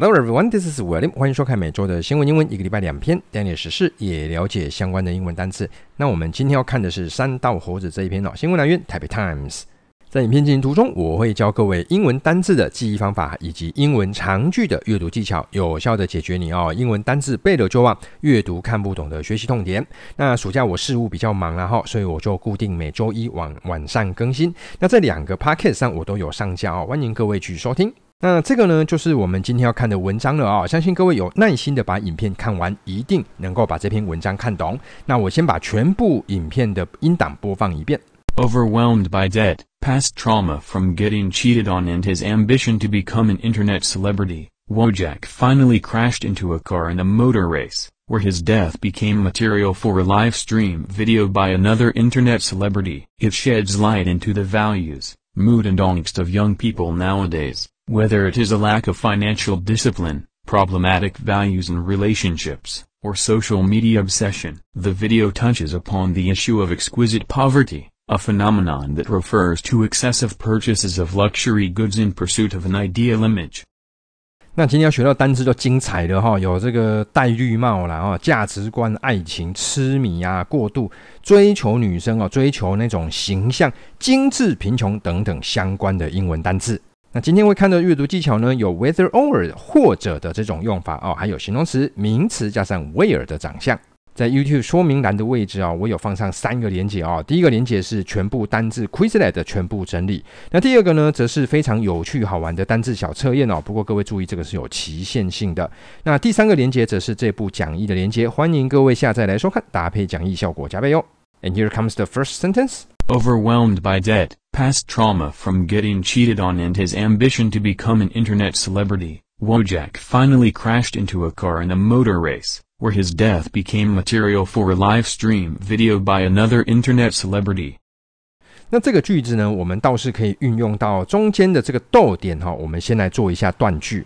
Hello everyone, this is William. 欢迎收看每周的新闻英文，一个礼拜两篇，了解时事，也了解相关的英文单词。那我们今天要看的是山道猴子这一篇哦。新闻来源：台北 Times。在影片进行途中，我会教各位英文单字的记忆方法，以及英文长句的阅读技巧，有效的解决你哦英文单字背了就忘、阅读看不懂的学习痛点。那暑假我事务比较忙啊哈，所以我就固定每周一晚晚上更新。那这两个 podcast 上我都有上架哦，欢迎各位去收听。那这个呢，就是我们今天要看的文章了啊、哦！相信各位有耐心的把影片看完，一定能够把这篇文章看懂。那我先把全部影片的音档播放一遍。Overwhelmed by debt, past trauma from getting cheated on and his ambition to become an internet celebrity, Wojak finally crashed into a car in a motor race, where his death became material for a live stream video by another internet celebrity. It sheds light into the values, mood and angst of young people nowadays. Whether it is a lack of financial discipline, problematic values in relationships, or social media obsession, the video touches upon the issue of exquisite poverty, a phenomenon that refers to excessive purchases of luxury goods in pursuit of an ideal image. 那今天要学到单字就精彩的哈，有这个戴绿帽啦，哦，价值观、爱情、痴迷啊，过度追求女生哦，追求那种形象、精致、贫穷等等相关的英文单字。 那今天会看的阅读技巧呢，有 whether or 或者的这种用法哦，还有形容词、名词加上 where 的长相。在 YouTube 说明栏的位置啊、哦，我有放上三个连接啊、哦。第一个连接是全部单字 Quizlet 的全部整理，那第二个呢，则是非常有趣好玩的单字小测验哦。不过各位注意，这个是有期限性的。那第三个连接则是这部讲义的连接，欢迎各位下载来收看，搭配讲义效果加倍哦。And here comes the first sentence. Overwhelmed by debt, past trauma from getting cheated on and his ambition to become an internet celebrity, Wojak finally crashed into a car in a motor race, where his death became material for a live stream video by another internet celebrity. 那这个句子呢，我们倒是可以运用到中间的这个逗点哈，我们先来做一下断句。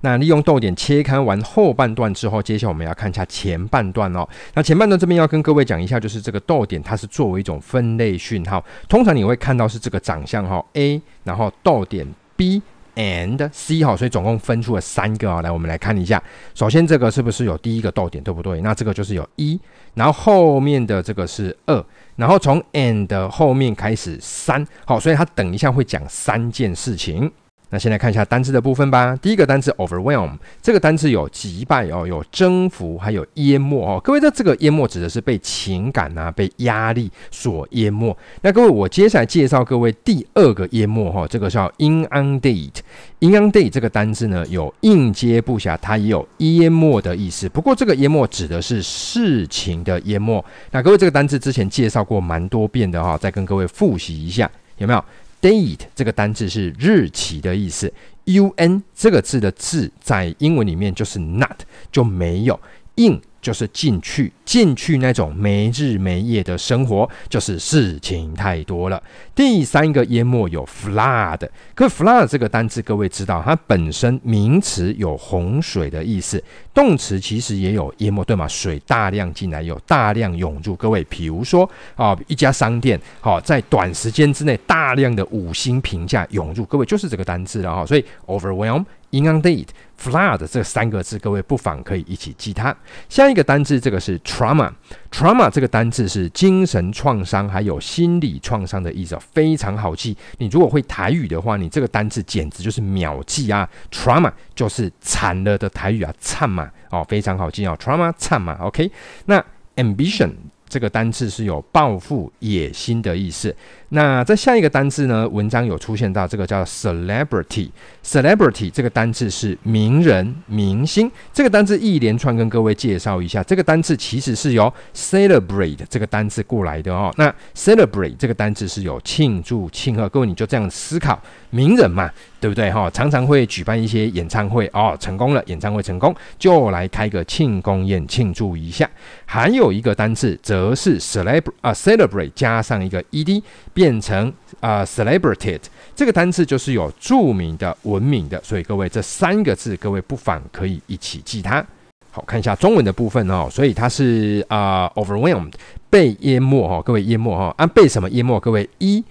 那利用逗点切开完后半段之后，接下来我们要看一下前半段哦。那前半段这边要跟各位讲一下，就是这个逗点它是作为一种分类讯号，通常你会看到是这个长相哈 A，然后逗点 B and C 哈，所以总共分出了三个啊。来，我们来看一下，首先这个是不是有第一个逗点，对不对？那这个就是有一，然后后面的这个是二，然后从 and 后面开始三，好，所以它等一下会讲三件事情。那先来看一下单词的部分吧。第一个单词 overwhelm，这个单词有击败哦，有征服，还有淹没哦。各位，这这个淹没指的是被情感啊、被压力所淹没。那各位，我接下来介绍各位第二个淹没哈，这个叫 inundate。inundate 这个单词呢，有应接不暇，它也有淹没的意思。不过这个淹没指的是事情的淹没。那各位，这个单词之前介绍过蛮多遍的哈，再跟各位复习一下，有没有？Date 这个单字是日期的意思，un 这个字的字在英文里面就是 not 就没有，in 就是进去，进去那种没日没夜的生活，就是事情太多了。第三个淹没有 flood，可 flood 这个单字各位知道，它本身名词有洪水的意思，动词其实也有淹没，对吗？水大量进来，有大量涌入。各位，比如说啊，一家商店，好，在短时间之内大量的五星评价涌入，各位就是这个单字了哈。所以 overwhelm。Inundate, flood 这三个字，各位不妨可以一起记它。下一个单字，这个是 trauma。trauma 这个单字是精神创伤还有心理创伤的意思，非常好记。你如果会台语的话，你这个单字简直就是秒记啊！trauma 就是惨了的台语啊，惨嘛哦，非常好记哦。trauma 惨嘛，OK。那 ambition。这个单字是有抱负、野心的意思。那在下一个单字呢？文章有出现到这个叫 celebrity。celebrity 这个单字是名人、明星。这个单字一连串跟各位介绍一下。这个单字其实是由 celebrate 这个单字过来的哦。那 celebrate 这个单字是有庆祝、庆贺。各位你就这样思考，名人嘛。对不对哈？常常会举办一些演唱会哦，成功了，演唱会成功就来开个庆功宴庆祝一下。还有一个单字则是 celeb 啊，celebrate 加上一个 ed 变成啊 celebrated，这个单字就是有著名的、闻名的。所以各位这三个字，各位不妨可以一起记它。好，看一下中文的部分哦。所以它是啊、overwhelmed 被淹没哈，各位淹没哈啊被什么淹没？各位一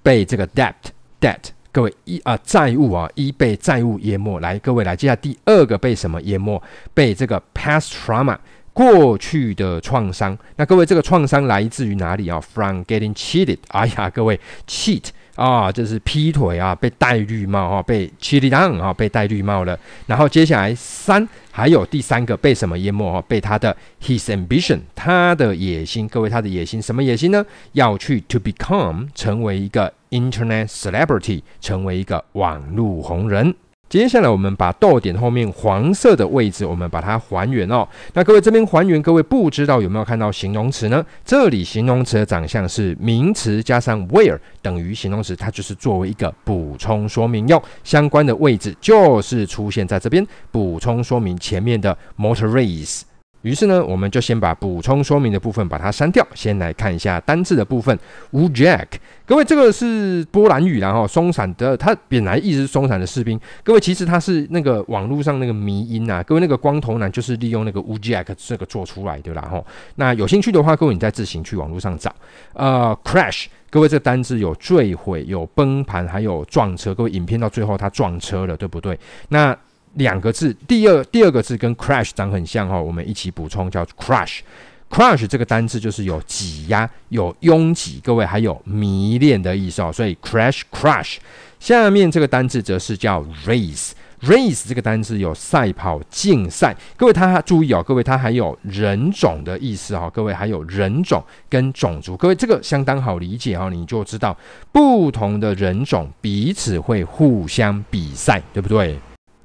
被这个 debt debt。各位一啊债务啊一被债务淹没。来，各位来，接下来第二个被什么淹没？被这个 past trauma 过去的创伤。那各位这个创伤来自于哪里啊？From getting cheated。哎呀，各位 cheat。啊，这是劈腿啊，被戴绿帽啊，被 cheated on 啊，被戴绿帽了。然后接下来三，还有第三个被什么淹没啊？被他的 his ambition，他的野心。各位，他的野心什么野心呢？要去 to become 成为一个 internet celebrity，成为一个网络红人。接下来，我们把逗点后面黄色的位置，我们把它还原哦。那各位这边还原，各位不知道有没有看到形容词呢？这里形容词的长相是名词加上 where 等于形容词，它就是作为一个补充说明用。相关的位置就是出现在这边，补充说明前面的 motor race。于是呢，我们就先把补充说明的部分把它删掉，先来看一下单字的部分。Ujek，各位，这个是波兰语，然后松散的，它本来意思是松散的士兵。各位，其实它是那个网络上那个迷因啊。各位，那个光头男就是利用那个 Ujek 这个做出来的啦。吼，那有兴趣的话，各位你再自行去网络上找。呃，crash，各位这单字有坠毁、有崩盘，还有撞车。各位，影片到最后他撞车了，对不对？那两个字，第二第二个字跟 crash 长很像哈，我们一起补充叫 crush。crush 这个单字就是有挤压、有拥挤，各位还有迷恋的意思哦，所以 crash crush。下面这个单字则是叫 race。race 这个单字有赛跑、竞赛，各位他注意哦，各位它还有人种的意思哈，各位还有人种跟种族，各位这个相当好理解哦，你就知道不同的人种彼此会互相比赛，对不对？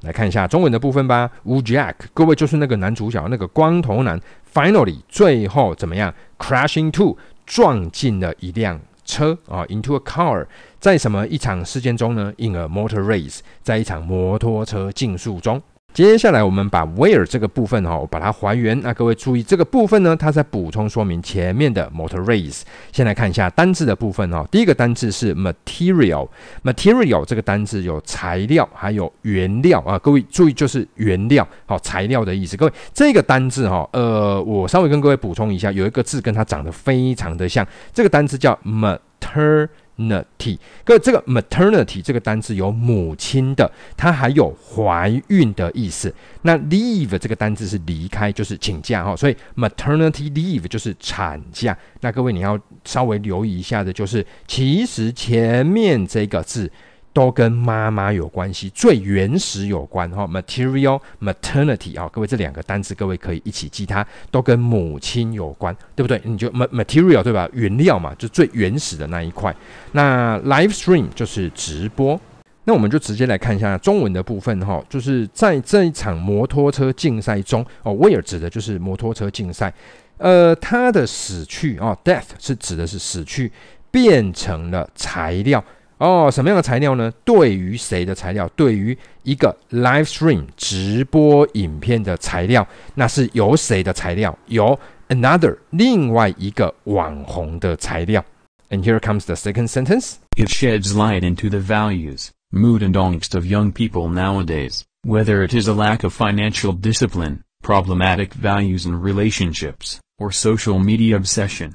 来看一下中文的部分吧。Wu Jack，各位就是那个男主角，那个光头男。Finally，最后怎么样？Crash into，撞进了一辆车啊，into a car，在什么一场事件中呢？In a motor race，在一场摩托车竞速中。接下来我们把 where 这个部分哈，我把它还原。那各位注意这个部分呢，它在补充说明前面的 motor race。先来看一下单字的部分哈。第一个单字是 material，material 这个单字有材料还有原料啊。各位注意就是原料好材料的意思。各位这个单字哈，呃，我稍微跟各位补充一下，有一个字跟它长得非常的像，这个单字叫 mater。maternity，各位这个 maternity 这个单字有母亲的，它还有怀孕的意思。那 leave 这个单字是离开，就是请假哈，所以 maternity leave 就是产假。那各位你要稍微留意一下的，就是其实前面这个字。都跟妈妈有关系，最原始有关哈，material maternity 啊，各位这两个单词，各位可以一起记它，都跟母亲有关，对不对？你就 material 对吧？原料嘛，就最原始的那一块。那 live stream 就是直播，那我们就直接来看一下中文的部分哈，就是在这一场摩托车竞赛中哦，where 指的就是摩托车竞赛，呃，他的死去哦，death 是指的是死去，变成了材料。哦，什么样的材料呢？对于谁的材料？对于一个 live stream 直播影片的材料，那是由谁的材料？由 another 另外一个网红的材料。And here comes the second sentence. It sheds light into the values, mood and angst of young people nowadays, whether it is a lack of financial discipline, problematic values in relationships, or social media obsession.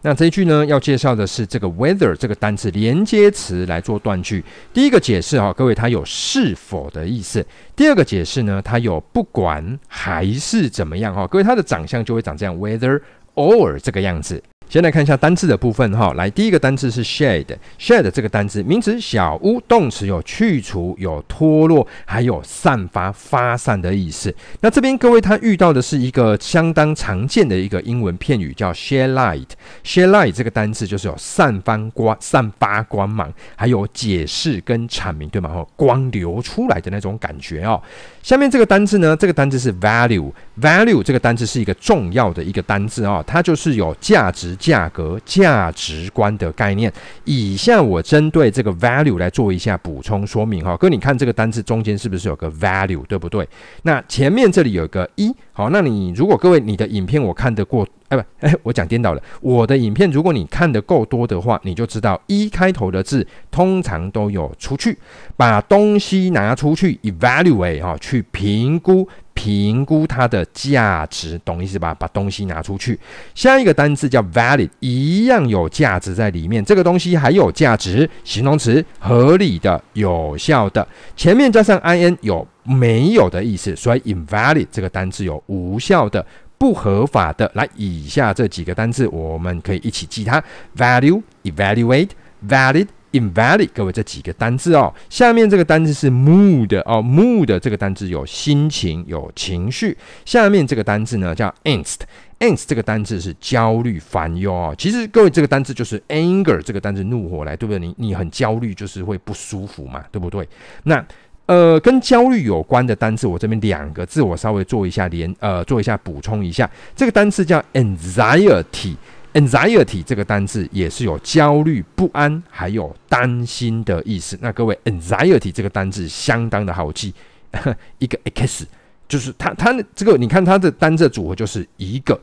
那这一句呢，要介绍的是这个 whether 这个单词连接词来做断句。第一个解释哈，各位它有是否的意思。第二个解释呢，它有不管还是怎么样哈，各位它的长相就会长这样，whether or 这个样子。先来看一下单字的部分哈，来第一个单字是 shed，shed 这个单字名词小屋，动词有去除、有脱落，还有散发、发散的意思。那这边各位他遇到的是一个相当常见的一个英文片语叫 share light，share light 这个单字就是有散发光、散发光芒，还有解释跟阐明，对吗？哈，光流出来的那种感觉哦。下面这个单字呢，这个单字是 value，value 这个单字是一个重要的一个单字哦，它就是有价值。价格、价值观的概念。以下我针对这个 value 来做一下补充说明哈。哥，你看这个单字中间是不是有个 value，对不对？那前面这里有个一，好，那你如果各位你的影片我看得过，哎不，哎，我讲颠倒了。我的影片如果你看得够多的话，你就知道一开头的字通常都有出去，把东西拿出去，evaluate 哈，去评估。评估它的价值，懂意思吧？把东西拿出去。下一个单字叫 valid，一样有价值在里面。这个东西还有价值，形容词，合理的、有效的。前面加上 in 有没有的意思，所以 invalid 这个单字有无效的、不合法的。来，以下这几个单字我们可以一起记它：value、evaluate、valid。invalid，各位这几个单字哦，下面这个单字是 mood 哦，mood 这个单字有心情、有情绪。下面这个单字呢叫 angst，angst 这个单字是焦虑、烦忧哦。其实各位这个单字就是 anger 这个单字怒火来，对不对？你你很焦虑，就是会不舒服嘛，对不对？那呃，跟焦虑有关的单字，我这边两个字我稍微做一下连呃做一下补充一下，这个单字叫 anxiety。Anxiety 这个单字也是有焦虑、不安，还有担心的意思。那各位，Anxiety 这个单字相当的好记，一个 X 就是它，它这个你看它的单字组合就是一个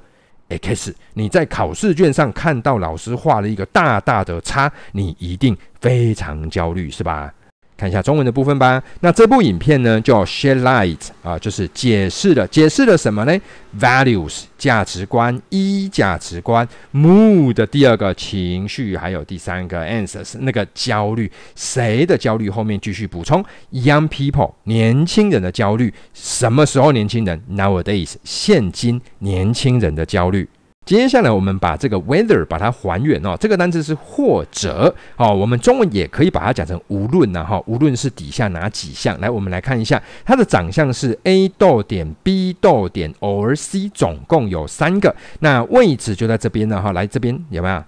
X。你在考试卷上看到老师画了一个大大的叉，你一定非常焦虑，是吧？看一下中文的部分吧。那这部影片呢，叫 Shed Light 啊，就是解释了解释了什么呢？Values 价值观，一价值观，Mood 第二个情绪，还有第三个 Answers 那个焦虑，谁的焦虑？后面继续补充，Young people 年轻人的焦虑，什么时候年轻人？Nowadays 现今年轻人的焦虑。接下来我们把这个 whether 把它还原哦，这个单词是或者哦，我们中文也可以把它讲成无论呐哈，无论是底下哪几项，来我们来看一下它的长相是 A 逗点 B 逗点 or C，总共有三个，那位置就在这边了哈，来这边有没有？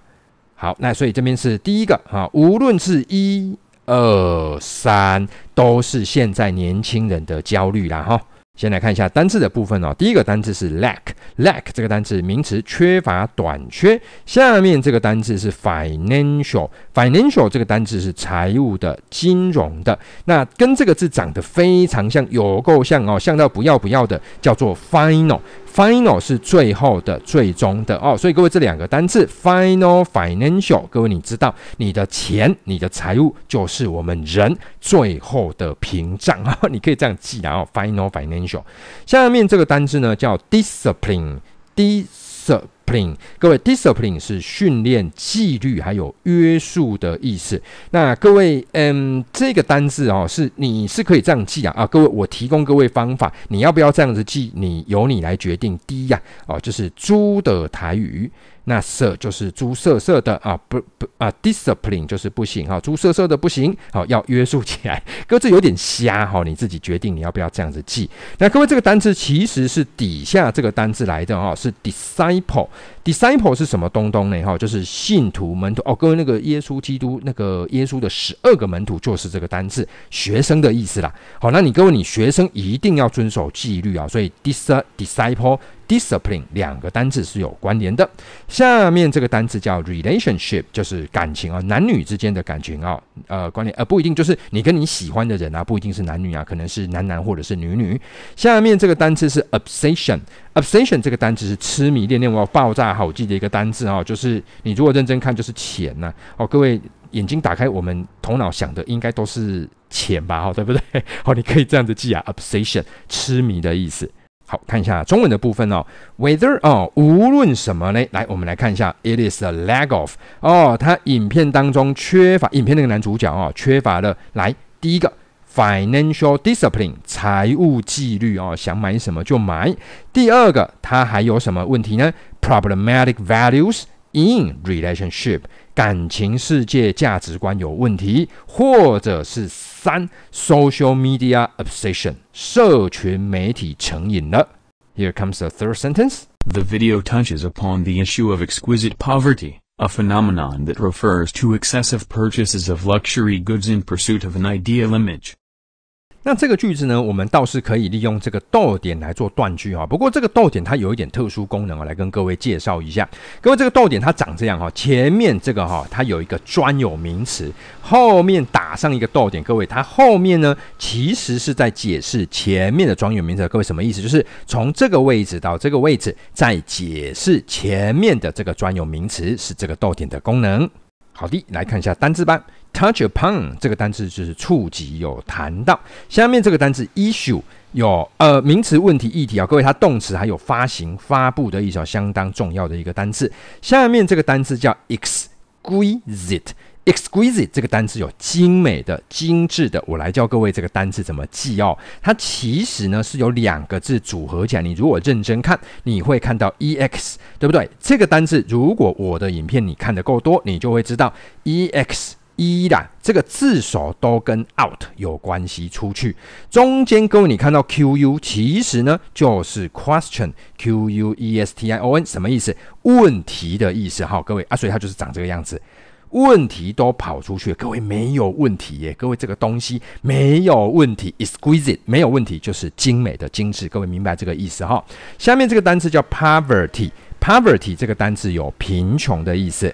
好，那所以这边是第一个哈，无论是一二三，都是现在年轻人的焦虑啦哈。先来看一下单字的部分哦。第一个单字是 lack，lack 这个单字名词，缺乏、短缺。下面这个单字是 financial，financial 这个单字是财务的、金融的。那跟这个字长得非常像，有够像哦，像到不要不要的，叫做 final。Final 是最后的、最终的哦，所以各位这两个单字 final、financial，各位你知道，你的钱、你的财务就是我们人最后的屏障啊，你可以这样记啊哦，final、financial。下面这个单字呢叫 discipline，discipline plane。各位，discipline 是训练、纪律还有约束的意思。那各位，嗯，这个单字哦，是你是可以这样记啊啊！各位，我提供各位方法，你要不要这样子记？你由你来决定。第一呀，哦，就是猪的台语。那色就是猪色色的啊，不不啊，discipline 就是不行哈，猪色色的不行，好，要约束起来。各位这有点瞎哈，你自己决定你要不要这样子记。那各位这个单词其实是底下这个单词来的哈，是 disciple。Disciple 是什么东东呢？哈，就是信徒门徒哦。各位那个耶稣基督那个耶稣的十二个门徒就是这个单字，学生的意思啦。好，那你各位你学生一定要遵守纪律啊，所以 dis disciple。Discipline 两个单字是有关联的。下面这个单字叫 relationship，就是感情啊，男女之间的感情啊，呃，关联呃，不一定就是你跟你喜欢的人啊，不一定是男女啊，可能是男男或者是女女。下面这个单字是 obsession obsession 这个单词是痴迷、恋恋，我要爆炸好记的一个单字啊，就是你如果认真看就是钱呐、啊。哦，各位眼睛打开，我们头脑想的应该都是钱吧？哈，对不对？好，你可以这样子记啊，obsession 痴迷的意思。好，看一下中文的部分哦，whether 哦，无论什么呢？来，我们来看一下，it is a lack of 哦，它影片当中缺乏，影片那个男主角哦，缺乏了。来，第一个 financial discipline 财务纪律哦，想买什么就买。第二个，他还有什么问题呢？problematic values in relationship 感情世界价值观有问题，或者是。三 social media obsession 社群媒体成瘾了。Here comes the third sentence. The video touches upon the issue of exquisite poverty, a phenomenon that refers to excessive purchases of luxury goods in pursuit of an ideal image. 那这个句子呢，我们倒是可以利用这个逗点来做断句哈。不过这个逗点它有一点特殊功能啊，来跟各位介绍一下。各位，这个逗点它长这样哈，前面这个哈，它有一个专有名词，后面打上一个逗点。各位，它后面呢，其实是在解释前面的专有名词。各位什么意思？就是从这个位置到这个位置，在解释前面的这个专有名词，是这个逗点的功能。好的，来看一下单字吧。Touch upon 这个单字就是触及，有谈到。下面这个单字 issue 有呃名词、问题、议题啊，各位它动词还有发行、发布的意思，相当重要的一个单字。下面这个单字叫 exquisite。Exquisite 这个单词有精美的、精致的。我来教各位这个单词怎么记哦。它其实呢是有两个字组合起来。你如果认真看，你会看到 ex，对不对？这个单词如果我的影片你看得够多，你就会知道 ex 一啦，这个字首都跟 out 有关系。出去中间，各位你看到 qu，其实呢就是 question，q u e s t i o n，什么意思？问题的意思哈，各位啊，所以它就是长这个样子。问题都跑出去，各位没有问题耶，各位这个东西没有问题，exquisite 没有问题就是精美的、精致，各位明白这个意思哈？下面这个单词叫 poverty，poverty 这个单词有贫穷的意思，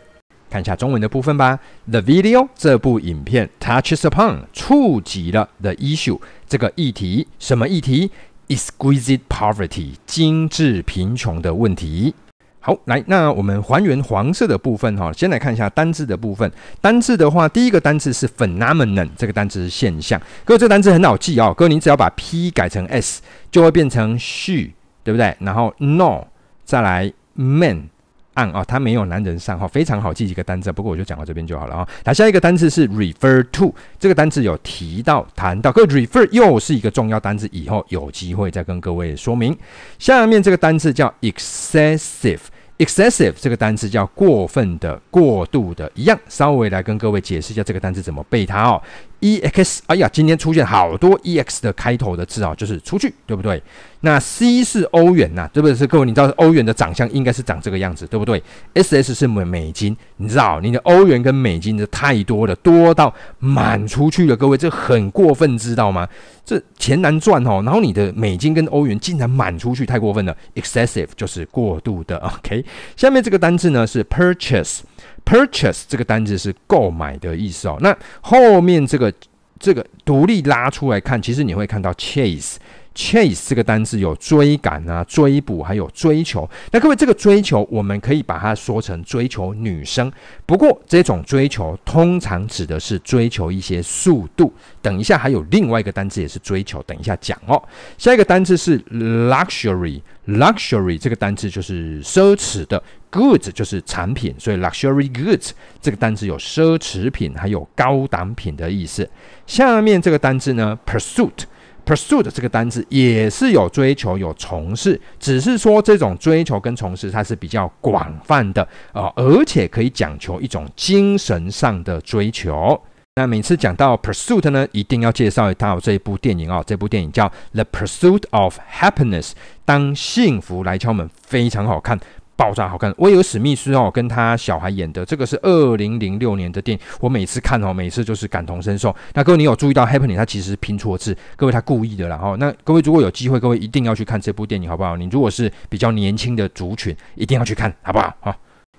看一下中文的部分吧。The video 这部影片 touches upon 触及了 the issue 这个议题，什么议题？exquisite poverty 精致贫穷的问题。好，来，那我们还原黄色的部分哈，先来看一下单字的部分。单字的话，第一个单字是 phenomenon，这个单字是现象。各位，这个单字很好记哦。各位，你只要把 P 改成 S，就会变成 she，对不对？然后 no，再来 man on 啊，它没有男人上哈，非常好记一个单字。不过我就讲到这边就好了啊。来，下一个单字是 refer to，这个单字有提到、谈到。各位，refer 又是一个重要单字，以后有机会再跟各位说明。下面这个单字叫 excessive。excessive 这个单词叫过分的、过度的，一样，稍微来跟各位解释一下这个单词怎么背它哦。ex，哎呀，今天出现好多 ex 的开头的字啊，就是出去，对不对？那 c 是欧元呐、啊，对不对？是各位，你知道欧元的长相应该是长这个样子，对不对？ss 是美美金，你知道你的欧元跟美金的太多了，多到满出去了，各位，这很过分，知道吗？这钱难赚哦，然后你的美金跟欧元竟然满出去，太过分了。excessive 就是过度的，OK。下面这个单字呢是 purchase。Purchase 这个单字是购买的意思哦。那后面这个这个独立拉出来看，其实你会看到 chase。Chase 这个单字有追赶啊、追捕，还有追求。那各位，这个追求我们可以把它说成追求女生。不过这种追求通常指的是追求一些速度。等一下还有另外一个单字也是追求，等一下讲哦。下一个单字是 luxury。luxury 这个单字就是奢侈的，goods 就是产品，所以 luxury goods 这个单字有奢侈品还有高档品的意思。下面这个单字呢，pursuit。Pursuit 这个单字也是有追求、有从事，只是说这种追求跟从事它是比较广泛的啊、呃，而且可以讲求一种精神上的追求。那每次讲到 Pursuit 呢，一定要介绍一套这一部电影哦，这部电影叫《The Pursuit of Happiness》，当幸福来敲门，非常好看。爆炸好看，威尔史密斯哦，跟他小孩演的，这个是二零零六年的电影。我每次看哦，每次就是感同身受。那各位，你有注意到 happening？他其实拼错字，各位他故意的啦。哈，那各位如果有机会，各位一定要去看这部电影，好不好？你如果是比较年轻的族群，一定要去看，好不好？好，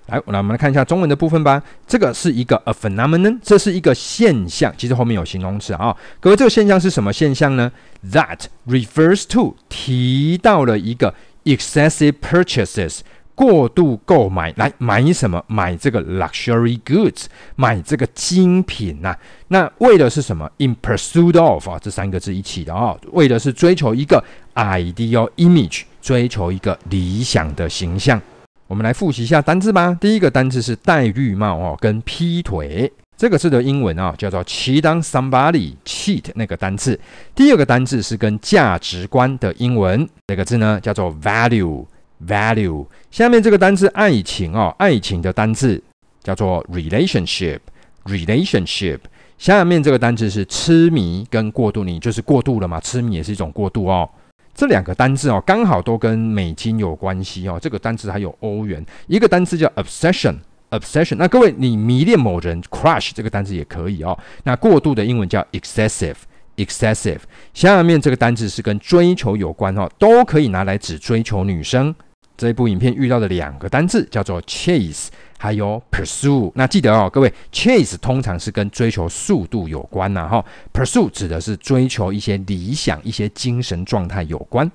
来，我来我们来看一下中文的部分吧。这个是一个 a phenomenon，这是一个现象。其实后面有形容词啊。各位，这个现象是什么现象呢？That refers to 提到了一个 excessive purchases。过度购买，来买什么？买这个 luxury goods，买这个精品呐、啊。那为的是什么？In pursuit of 啊，这三个字一起的啊、哦，为的是追求一个 ideal image，追求一个理想的形象。我们来复习一下单字吧。第一个单字是戴绿帽哦，跟劈腿。这个字的英文啊、叫做 cheat on somebody，cheat 那个单字。第二个单字是跟价值观的英文，这个字呢叫做 value。Value，下面这个单字爱情哦，爱情的单字叫做 relationship，relationship。下面这个单字是痴迷跟过度，你就是过度了嘛？痴迷也是一种过度哦。这两个单字哦，刚好都跟美金有关系哦。这个单字还有欧元，一个单字叫 obsession，obsession。那各位，你迷恋某人，crush 这个单字也可以哦。那过度的英文叫 excessive。excessive，下面这个单字是跟追求有关哦，都可以拿来指追求女生。这一部影片遇到的两个单字叫做 chase，还有 pursue。那记得哦，各位，chase 通常是跟追求速度有关呐，哈，pursue 指的是追求一些理想、一些精神状态有关。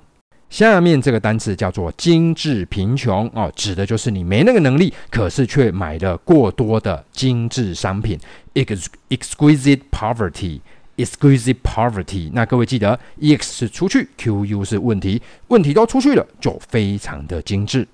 下面这个单词叫做“精致贫穷”哦，指的就是你没那个能力，可是却买了过多的精致商品。exquisite poverty poverty，exquisite poverty。那各位记得，ex 是出去，Q U 是问题，问题都出去了，就非常的精致。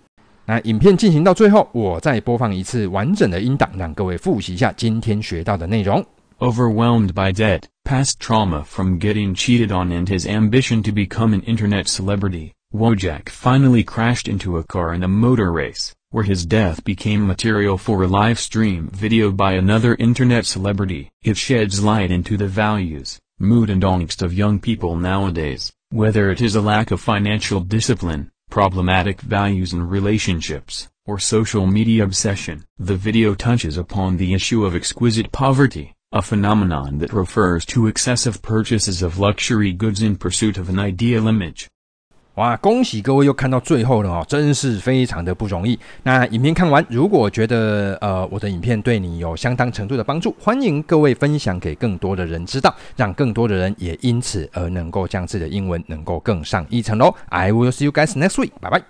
那影片进行到最后，我再播放一次完整的音档，让各位复习一下今天学到的内容。Overwhelmed by debt, past trauma from getting cheated on and his ambition to become an internet celebrity, Wojak finally crashed into a car in a motor race, where his death became material for a live stream video by another internet celebrity. It sheds light into the values, mood and angst of young people nowadays, whether it is a lack of financial discipline, problematic values in relationships, or social media obsession. The video touches upon the issue of exquisite poverty a phenomenon that refers to excessive purchases of luxury goods in pursuit of an ideal image. 哇，恭喜各位又看到最后了哦，真是非常的不容易。那影片看完，如果觉得呃我的影片对你有相当程度的帮助，欢迎各位分享给更多的人知道，让更多的人也因此而能够将自己的英文能够更上一层楼。I will see you guys next week，拜拜。